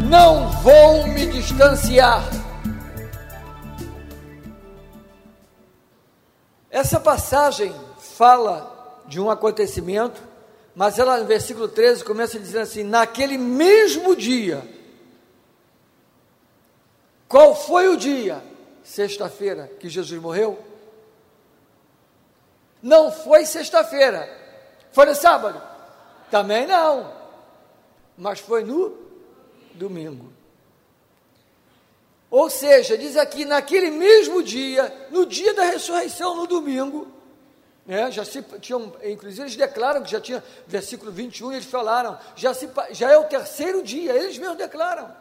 não vou me distanciar. Essa passagem fala de um acontecimento, mas ela no versículo 13 começa dizendo assim: naquele mesmo dia. Qual foi o dia? Sexta-feira que Jesus morreu? Não foi sexta-feira. Foi no sábado? Também não. Mas foi no domingo. Ou seja, diz aqui, naquele mesmo dia, no dia da ressurreição, no domingo, né, já se tinham, inclusive eles declaram que já tinha, versículo 21, eles falaram, já, se, já é o terceiro dia, eles mesmos declaram.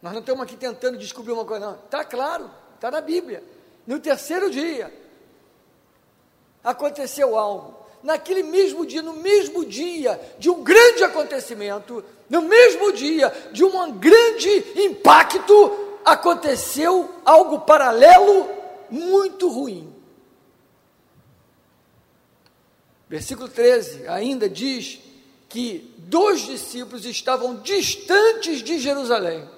Nós não estamos aqui tentando descobrir uma coisa, não. Está claro, está na Bíblia. No terceiro dia, aconteceu algo naquele mesmo dia, no mesmo dia de um grande acontecimento, no mesmo dia de um grande impacto, aconteceu algo paralelo muito ruim. Versículo 13 ainda diz que dois discípulos estavam distantes de Jerusalém,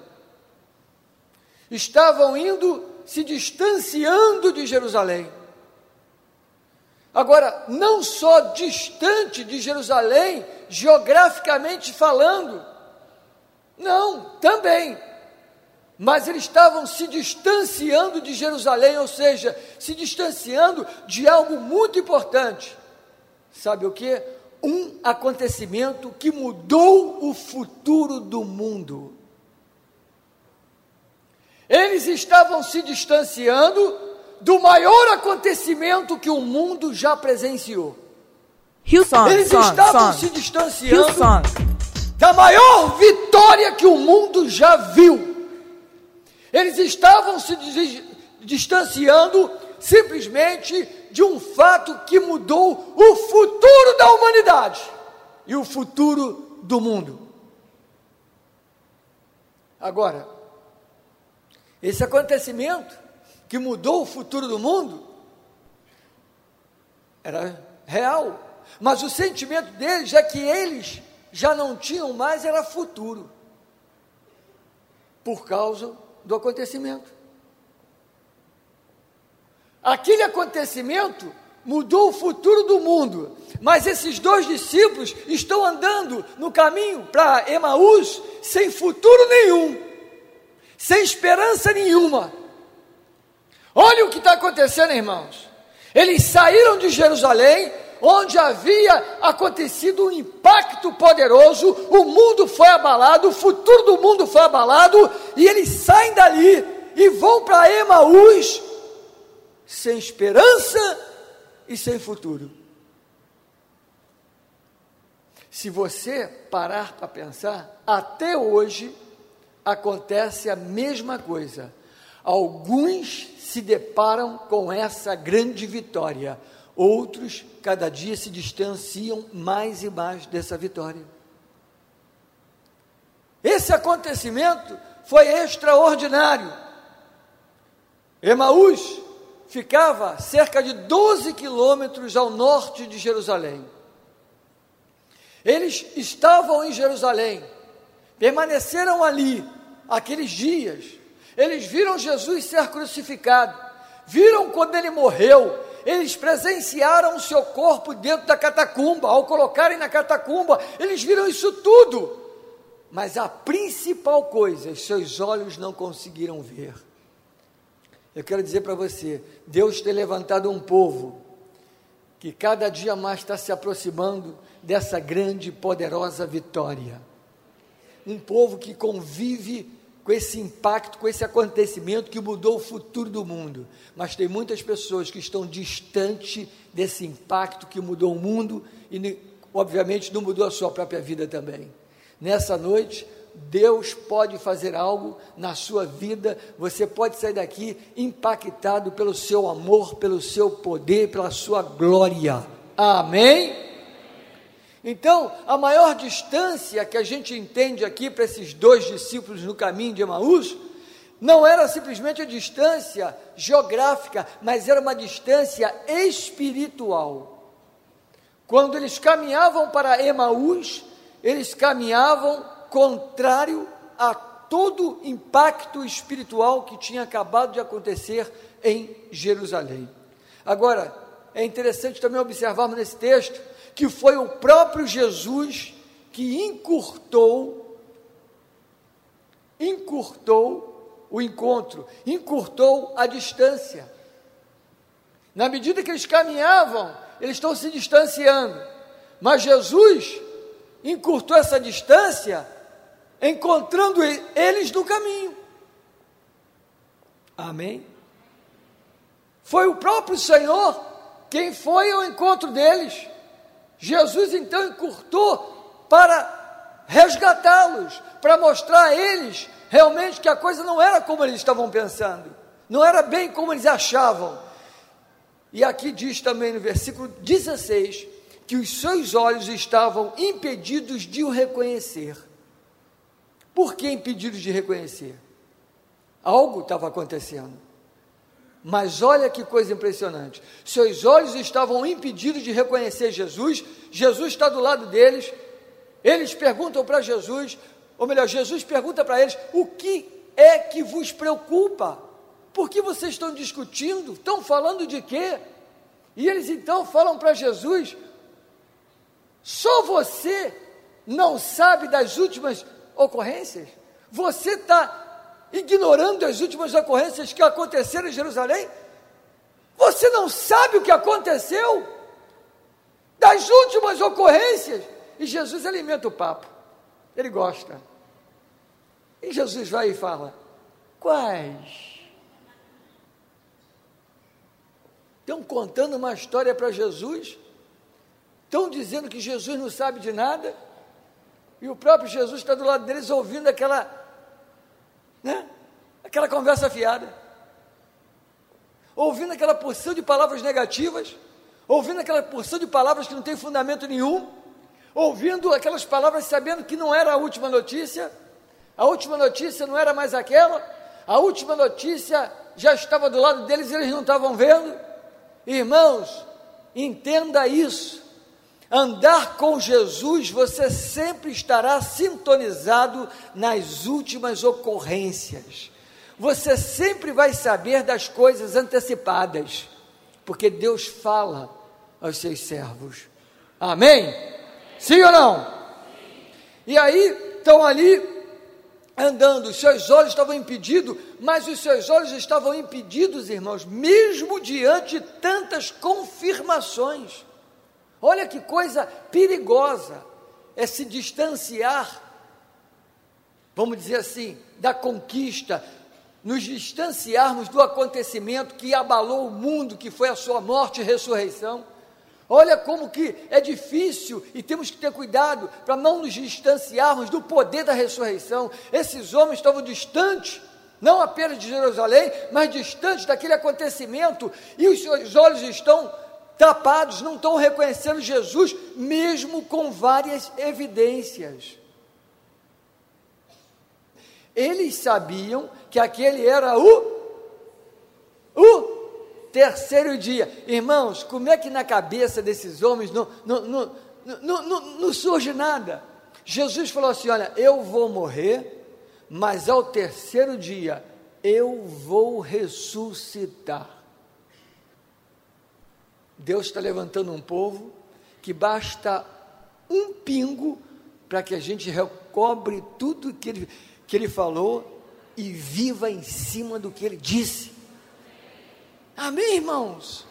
estavam indo se distanciando de Jerusalém Agora, não só distante de Jerusalém, geograficamente falando, não, também. Mas eles estavam se distanciando de Jerusalém, ou seja, se distanciando de algo muito importante. Sabe o que? Um acontecimento que mudou o futuro do mundo. Eles estavam se distanciando do maior acontecimento que o mundo já presenciou. Hillsong, Eles song, estavam song. se distanciando Hillsong. da maior vitória que o mundo já viu. Eles estavam se dis- distanciando simplesmente de um fato que mudou o futuro da humanidade e o futuro do mundo. Agora, esse acontecimento que mudou o futuro do mundo era real, mas o sentimento deles é que eles já não tinham mais era futuro por causa do acontecimento. Aquele acontecimento mudou o futuro do mundo, mas esses dois discípulos estão andando no caminho para Emaús sem futuro nenhum, sem esperança nenhuma. Olha o que está acontecendo, irmãos. Eles saíram de Jerusalém, onde havia acontecido um impacto poderoso, o mundo foi abalado, o futuro do mundo foi abalado, e eles saem dali e vão para Emaús sem esperança e sem futuro. Se você parar para pensar, até hoje acontece a mesma coisa. Alguns se deparam com essa grande vitória, outros cada dia se distanciam mais e mais dessa vitória. Esse acontecimento foi extraordinário. Emaús ficava cerca de 12 quilômetros ao norte de Jerusalém. Eles estavam em Jerusalém, permaneceram ali aqueles dias. Eles viram Jesus ser crucificado, viram quando ele morreu, eles presenciaram o seu corpo dentro da catacumba, ao colocarem na catacumba, eles viram isso tudo. Mas a principal coisa, seus olhos não conseguiram ver. Eu quero dizer para você: Deus tem levantado um povo que cada dia mais está se aproximando dessa grande e poderosa vitória. Um povo que convive com esse impacto, com esse acontecimento que mudou o futuro do mundo. Mas tem muitas pessoas que estão distante desse impacto que mudou o mundo e, obviamente, não mudou a sua própria vida também. Nessa noite, Deus pode fazer algo na sua vida, você pode sair daqui impactado pelo seu amor, pelo seu poder, pela sua glória. Amém? Então, a maior distância que a gente entende aqui para esses dois discípulos no caminho de Emaús, não era simplesmente a distância geográfica, mas era uma distância espiritual. Quando eles caminhavam para Emaús, eles caminhavam contrário a todo impacto espiritual que tinha acabado de acontecer em Jerusalém. Agora, é interessante também observarmos nesse texto que foi o próprio Jesus que encurtou, encurtou o encontro, encurtou a distância. Na medida que eles caminhavam, eles estão se distanciando, mas Jesus encurtou essa distância, encontrando eles no caminho. Amém? Foi o próprio Senhor quem foi ao encontro deles. Jesus então encurtou para resgatá-los, para mostrar a eles realmente que a coisa não era como eles estavam pensando, não era bem como eles achavam. E aqui diz também no versículo 16 que os seus olhos estavam impedidos de o reconhecer. Por que impedidos de reconhecer? Algo estava acontecendo. Mas olha que coisa impressionante. Seus olhos estavam impedidos de reconhecer Jesus, Jesus está do lado deles. Eles perguntam para Jesus, ou melhor, Jesus pergunta para eles: o que é que vos preocupa? Por que vocês estão discutindo? Estão falando de quê? E eles então falam para Jesus: só você não sabe das últimas ocorrências? Você está ignorando as últimas ocorrências que aconteceram em Jerusalém? Você não sabe o que aconteceu? Das últimas ocorrências. E Jesus alimenta o papo. Ele gosta. E Jesus vai e fala: Quais? Estão contando uma história para Jesus? Estão dizendo que Jesus não sabe de nada? E o próprio Jesus está do lado deles ouvindo aquela né? Aquela conversa fiada. Ouvindo aquela porção de palavras negativas, ouvindo aquela porção de palavras que não tem fundamento nenhum, ouvindo aquelas palavras sabendo que não era a última notícia, a última notícia não era mais aquela, a última notícia já estava do lado deles e eles não estavam vendo. Irmãos, entenda isso. Andar com Jesus, você sempre estará sintonizado nas últimas ocorrências. Você sempre vai saber das coisas antecipadas, porque Deus fala aos seus servos. Amém? Sim ou não? E aí estão ali andando, os seus olhos estavam impedidos, mas os seus olhos estavam impedidos, irmãos, mesmo diante de tantas confirmações. Olha que coisa perigosa é se distanciar, vamos dizer assim, da conquista, nos distanciarmos do acontecimento que abalou o mundo, que foi a sua morte e ressurreição. Olha como que é difícil e temos que ter cuidado para não nos distanciarmos do poder da ressurreição. Esses homens estavam distantes, não apenas de Jerusalém, mas distantes daquele acontecimento, e os seus olhos estão tapados, não estão reconhecendo Jesus, mesmo com várias evidências. Eles sabiam que aquele era o o terceiro dia. Irmãos, como é que na cabeça desses homens não, não, não, não, não, não surge nada? Jesus falou assim: Olha, eu vou morrer, mas ao terceiro dia eu vou ressuscitar. Deus está levantando um povo que basta um pingo para que a gente recobre tudo que ele, que ele falou e viva em cima do que ele disse. Amém, irmãos?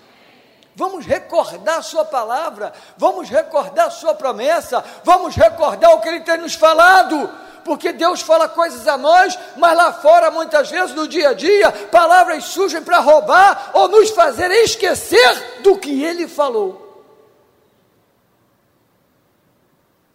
Vamos recordar a Sua palavra, vamos recordar a Sua promessa, vamos recordar o que Ele tem nos falado porque Deus fala coisas a nós, mas lá fora, muitas vezes, no dia a dia, palavras surgem para roubar ou nos fazer esquecer do que Ele falou.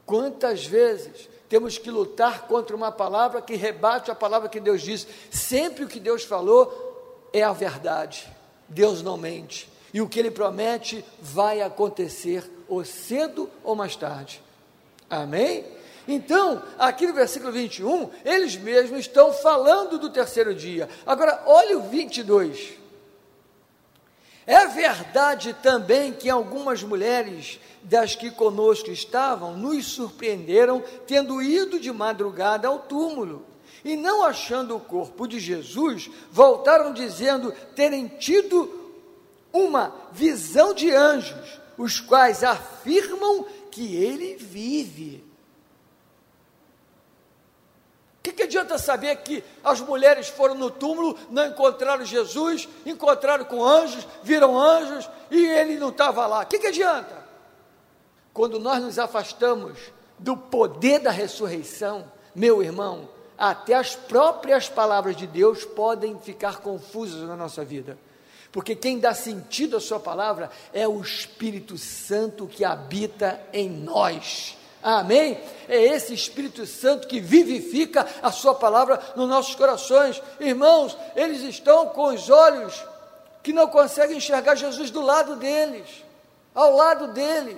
Quantas vezes temos que lutar contra uma palavra que rebate a palavra que Deus diz? Sempre o que Deus falou é a verdade. Deus não mente. E o que Ele promete vai acontecer, ou cedo ou mais tarde. Amém? Então, aqui no versículo 21, eles mesmos estão falando do terceiro dia. Agora, olha o 22. É verdade também que algumas mulheres das que conosco estavam nos surpreenderam tendo ido de madrugada ao túmulo e não achando o corpo de Jesus, voltaram dizendo terem tido uma visão de anjos, os quais afirmam que ele vive. Que, que adianta saber que as mulheres foram no túmulo, não encontraram Jesus, encontraram com anjos, viram anjos e ele não estava lá? O que, que adianta? Quando nós nos afastamos do poder da ressurreição, meu irmão, até as próprias palavras de Deus podem ficar confusas na nossa vida. Porque quem dá sentido à sua palavra é o Espírito Santo que habita em nós. Amém? É esse Espírito Santo que vivifica a Sua palavra nos nossos corações. Irmãos, eles estão com os olhos que não conseguem enxergar Jesus do lado deles, ao lado deles.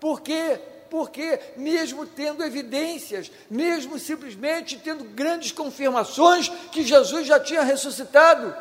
Por quê? Porque, mesmo tendo evidências, mesmo simplesmente tendo grandes confirmações que Jesus já tinha ressuscitado,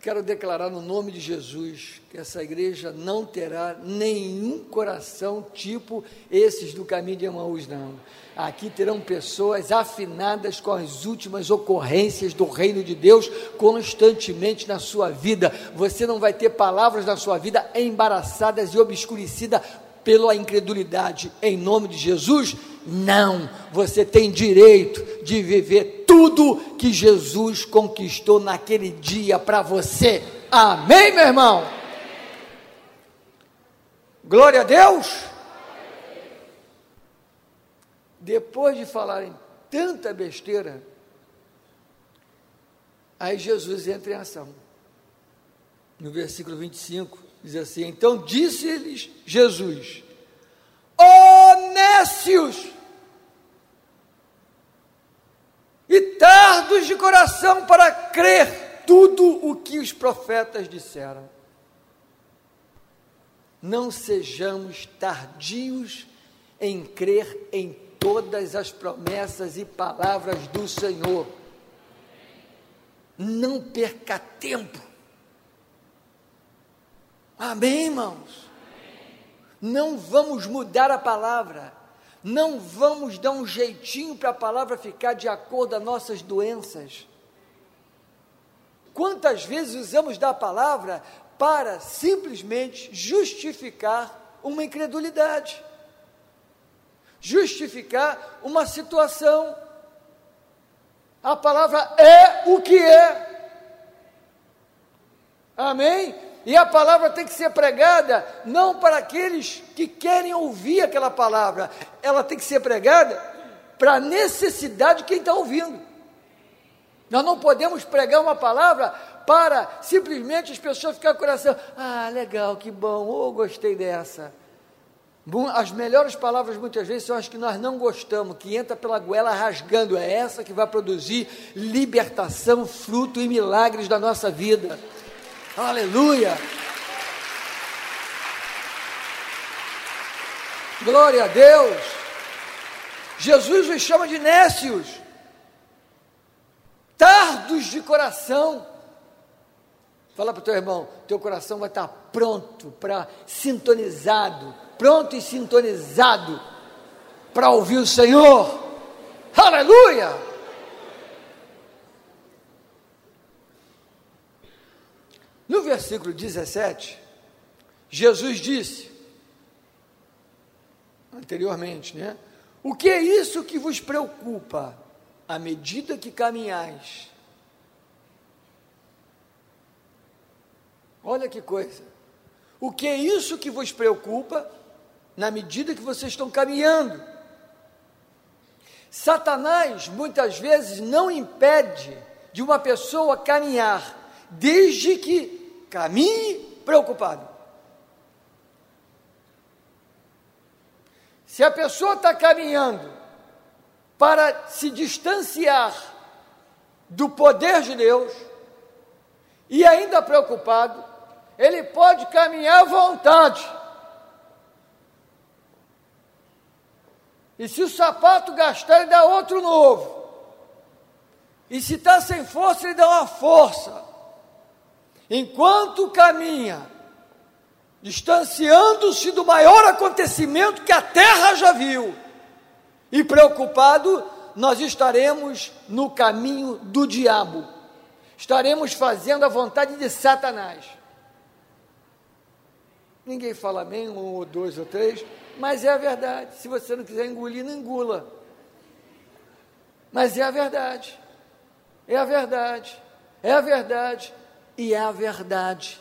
quero declarar no nome de Jesus que essa igreja não terá nenhum coração tipo esses do caminho de Emaús, não. Aqui terão pessoas afinadas com as últimas ocorrências do reino de Deus constantemente na sua vida. Você não vai ter palavras na sua vida embaraçadas e obscurecidas pela incredulidade. Em nome de Jesus, não. Você tem direito de viver tudo que Jesus conquistou naquele dia para você. Amém, meu irmão? Glória a Deus. Depois de falarem tanta besteira, aí Jesus entra em ação. No versículo 25, diz assim: Então disse-lhes Jesus: Honécios! e tardos coração para crer tudo o que os profetas disseram. Não sejamos tardios em crer em todas as promessas e palavras do Senhor. Não perca tempo. Amém, irmãos? Não vamos mudar a palavra não vamos dar um jeitinho para a palavra ficar de acordo com as nossas doenças. Quantas vezes usamos da palavra para simplesmente justificar uma incredulidade, justificar uma situação. A palavra é o que é. Amém? E a palavra tem que ser pregada não para aqueles que querem ouvir aquela palavra, ela tem que ser pregada para a necessidade de quem está ouvindo. Nós não podemos pregar uma palavra para simplesmente as pessoas ficarem com o coração, ah, legal, que bom, oh, gostei dessa. As melhores palavras muitas vezes são as que nós não gostamos, que entra pela goela rasgando, é essa que vai produzir libertação, fruto e milagres da nossa vida. Aleluia! Glória a Deus! Jesus os chama de nécios, tardos de coração. Fala para o teu irmão, teu coração vai estar pronto para sintonizado, pronto e sintonizado para ouvir o Senhor. Aleluia! No versículo 17, Jesus disse, anteriormente, né? O que é isso que vos preocupa à medida que caminhais? Olha que coisa. O que é isso que vos preocupa na medida que vocês estão caminhando? Satanás muitas vezes não impede de uma pessoa caminhar, desde que caminhe preocupado. Se a pessoa está caminhando para se distanciar do poder de Deus e ainda preocupado, ele pode caminhar à vontade. E se o sapato gastar, ele dá outro novo. E se está sem força, ele dá uma força. Enquanto caminha, distanciando-se do maior acontecimento que a terra já viu, e preocupado, nós estaremos no caminho do diabo, estaremos fazendo a vontade de Satanás. Ninguém fala bem, um ou dois ou três, mas é a verdade. Se você não quiser engolir, não engula. Mas é a verdade. É a verdade. É a verdade. E é a verdade.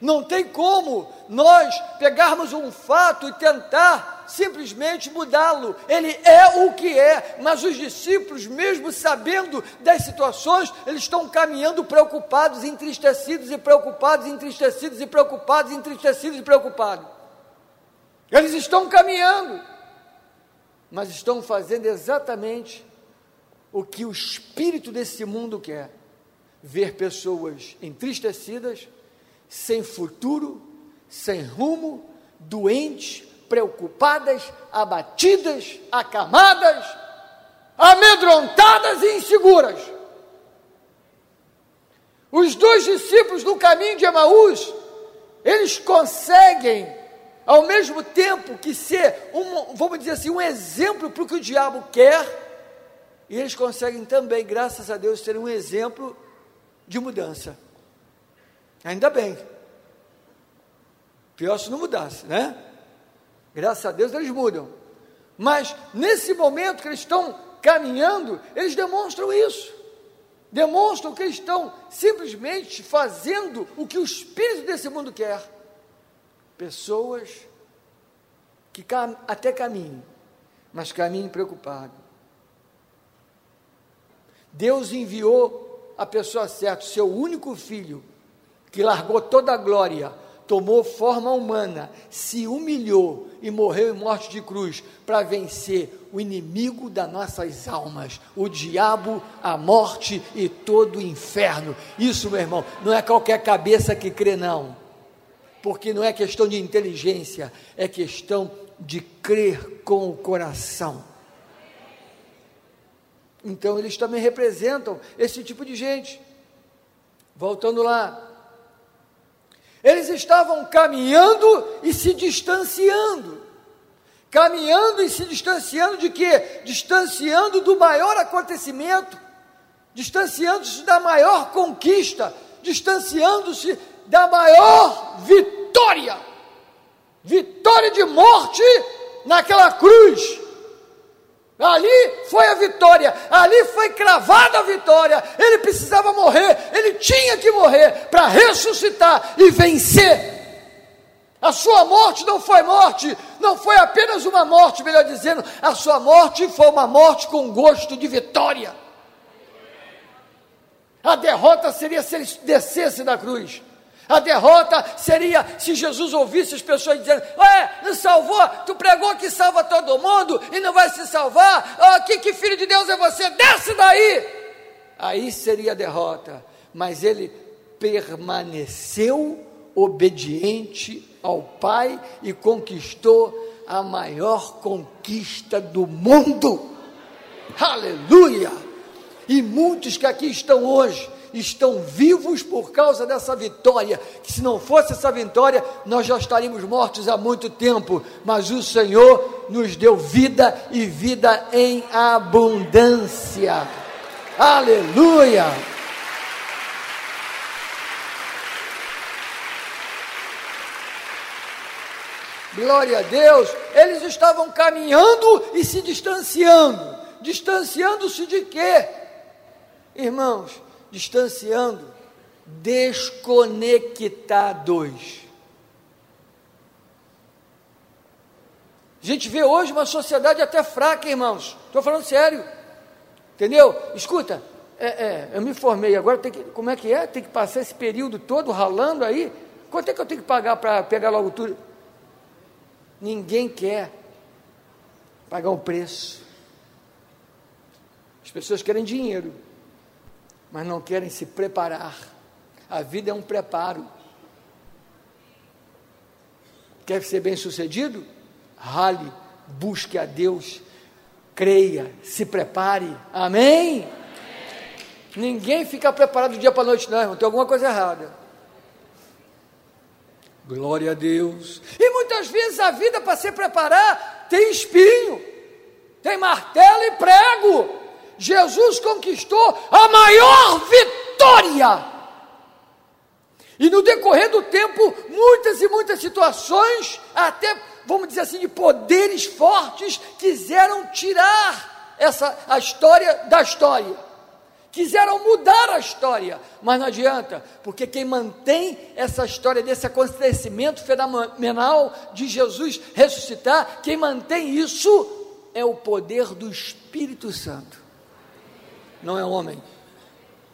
Não tem como nós pegarmos um fato e tentar simplesmente mudá-lo. Ele é o que é, mas os discípulos, mesmo sabendo das situações, eles estão caminhando preocupados, entristecidos e preocupados, entristecidos e preocupados, entristecidos e preocupados. Eles estão caminhando, mas estão fazendo exatamente o que o espírito desse mundo quer: ver pessoas entristecidas, sem futuro, sem rumo, doentes, preocupadas, abatidas, acamadas, amedrontadas e inseguras. Os dois discípulos no caminho de Emaús, eles conseguem ao mesmo tempo que ser, um, vamos dizer assim, um exemplo para o que o diabo quer, e eles conseguem também, graças a Deus, ser um exemplo de mudança. Ainda bem. Pior se não mudasse, né? Graças a Deus eles mudam. Mas nesse momento que eles estão caminhando, eles demonstram isso. Demonstram que eles estão simplesmente fazendo o que o espírito desse mundo quer pessoas que cam até caminham, mas caminham preocupado. Deus enviou a pessoa certa, seu único filho, que largou toda a glória, tomou forma humana, se humilhou e morreu em morte de cruz para vencer o inimigo das nossas almas, o diabo, a morte e todo o inferno. Isso, meu irmão, não é qualquer cabeça que crê, não porque não é questão de inteligência, é questão de crer com o coração. Então, eles também representam esse tipo de gente. Voltando lá. Eles estavam caminhando e se distanciando. Caminhando e se distanciando de quê? Distanciando do maior acontecimento, distanciando-se da maior conquista, distanciando-se da maior vitória vitória de morte naquela cruz. Ali foi a vitória, ali foi cravada a vitória. Ele precisava morrer, ele tinha que morrer para ressuscitar e vencer. A sua morte não foi morte, não foi apenas uma morte, melhor dizendo, a sua morte foi uma morte com gosto de vitória. A derrota seria se ele descesse da cruz. A derrota seria se Jesus ouvisse as pessoas dizendo: Ué, não salvou? Tu pregou que salva todo mundo e não vai se salvar? Oh, que, que filho de Deus é você? Desce daí! Aí seria a derrota. Mas ele permaneceu obediente ao Pai e conquistou a maior conquista do mundo. Aleluia! E muitos que aqui estão hoje estão vivos por causa dessa vitória. Que se não fosse essa vitória, nós já estaríamos mortos há muito tempo. Mas o Senhor nos deu vida e vida em abundância. Aleluia! Glória a Deus, eles estavam caminhando e se distanciando. Distanciando-se de quê? Irmãos, distanciando, desconectados. A gente vê hoje uma sociedade até fraca, irmãos. Estou falando sério. Entendeu? Escuta, é, é, eu me formei, agora tem que, como é que é? Tem que passar esse período todo ralando aí? Quanto é que eu tenho que pagar para pegar logo tudo? Ninguém quer pagar um preço. As pessoas querem dinheiro mas não querem se preparar. A vida é um preparo. Quer ser bem sucedido? Rale, busque a Deus, creia, se prepare. Amém? Ninguém fica preparado do dia para a noite, não, irmão. Tem alguma coisa errada. Glória a Deus. E muitas vezes a vida para se preparar tem espinho, tem martelo e prego. Jesus conquistou a maior vitória. E no decorrer do tempo, muitas e muitas situações, até vamos dizer assim, de poderes fortes, quiseram tirar essa a história da história. Quiseram mudar a história, mas não adianta, porque quem mantém essa história desse acontecimento fenomenal de Jesus ressuscitar, quem mantém isso é o poder do Espírito Santo, não é homem.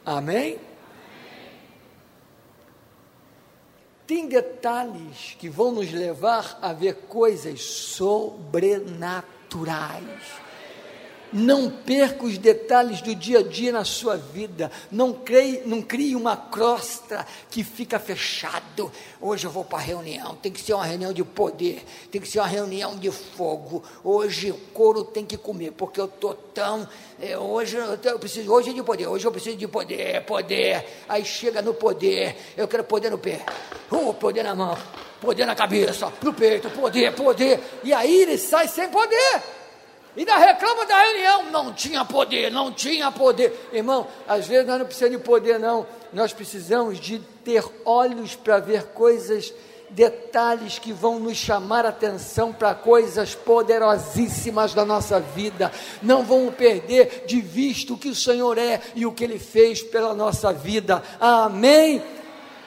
Amém? Tem detalhes que vão nos levar a ver coisas sobrenaturais. Não perca os detalhes do dia a dia na sua vida. Não, creia, não crie uma crosta que fica fechado. Hoje eu vou para a reunião. Tem que ser uma reunião de poder. Tem que ser uma reunião de fogo. Hoje o couro tem que comer, porque eu estou tão. É, hoje eu, preciso. Hoje é de poder. Hoje eu preciso de poder. Poder. Aí chega no poder. Eu quero poder no pé. Uh, poder na mão. Poder na cabeça. No peito. Poder, poder. E aí ele sai sem poder. Ainda reclama da reunião, não tinha poder, não tinha poder. Irmão, às vezes nós não precisamos de poder, não. Nós precisamos de ter olhos para ver coisas, detalhes que vão nos chamar atenção para coisas poderosíssimas da nossa vida. Não vamos perder de vista o que o Senhor é e o que Ele fez pela nossa vida. Amém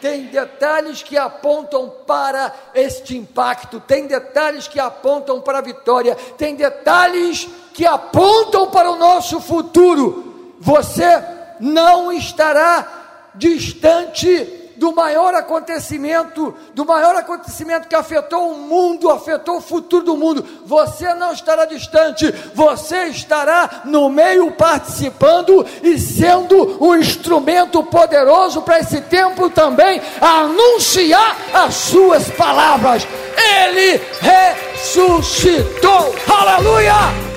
tem detalhes que apontam para este impacto, tem detalhes que apontam para a vitória, tem detalhes que apontam para o nosso futuro. Você não estará distante do maior acontecimento, do maior acontecimento que afetou o mundo, afetou o futuro do mundo. Você não estará distante, você estará no meio participando e sendo um instrumento poderoso para esse tempo também anunciar as suas palavras. Ele ressuscitou. Aleluia!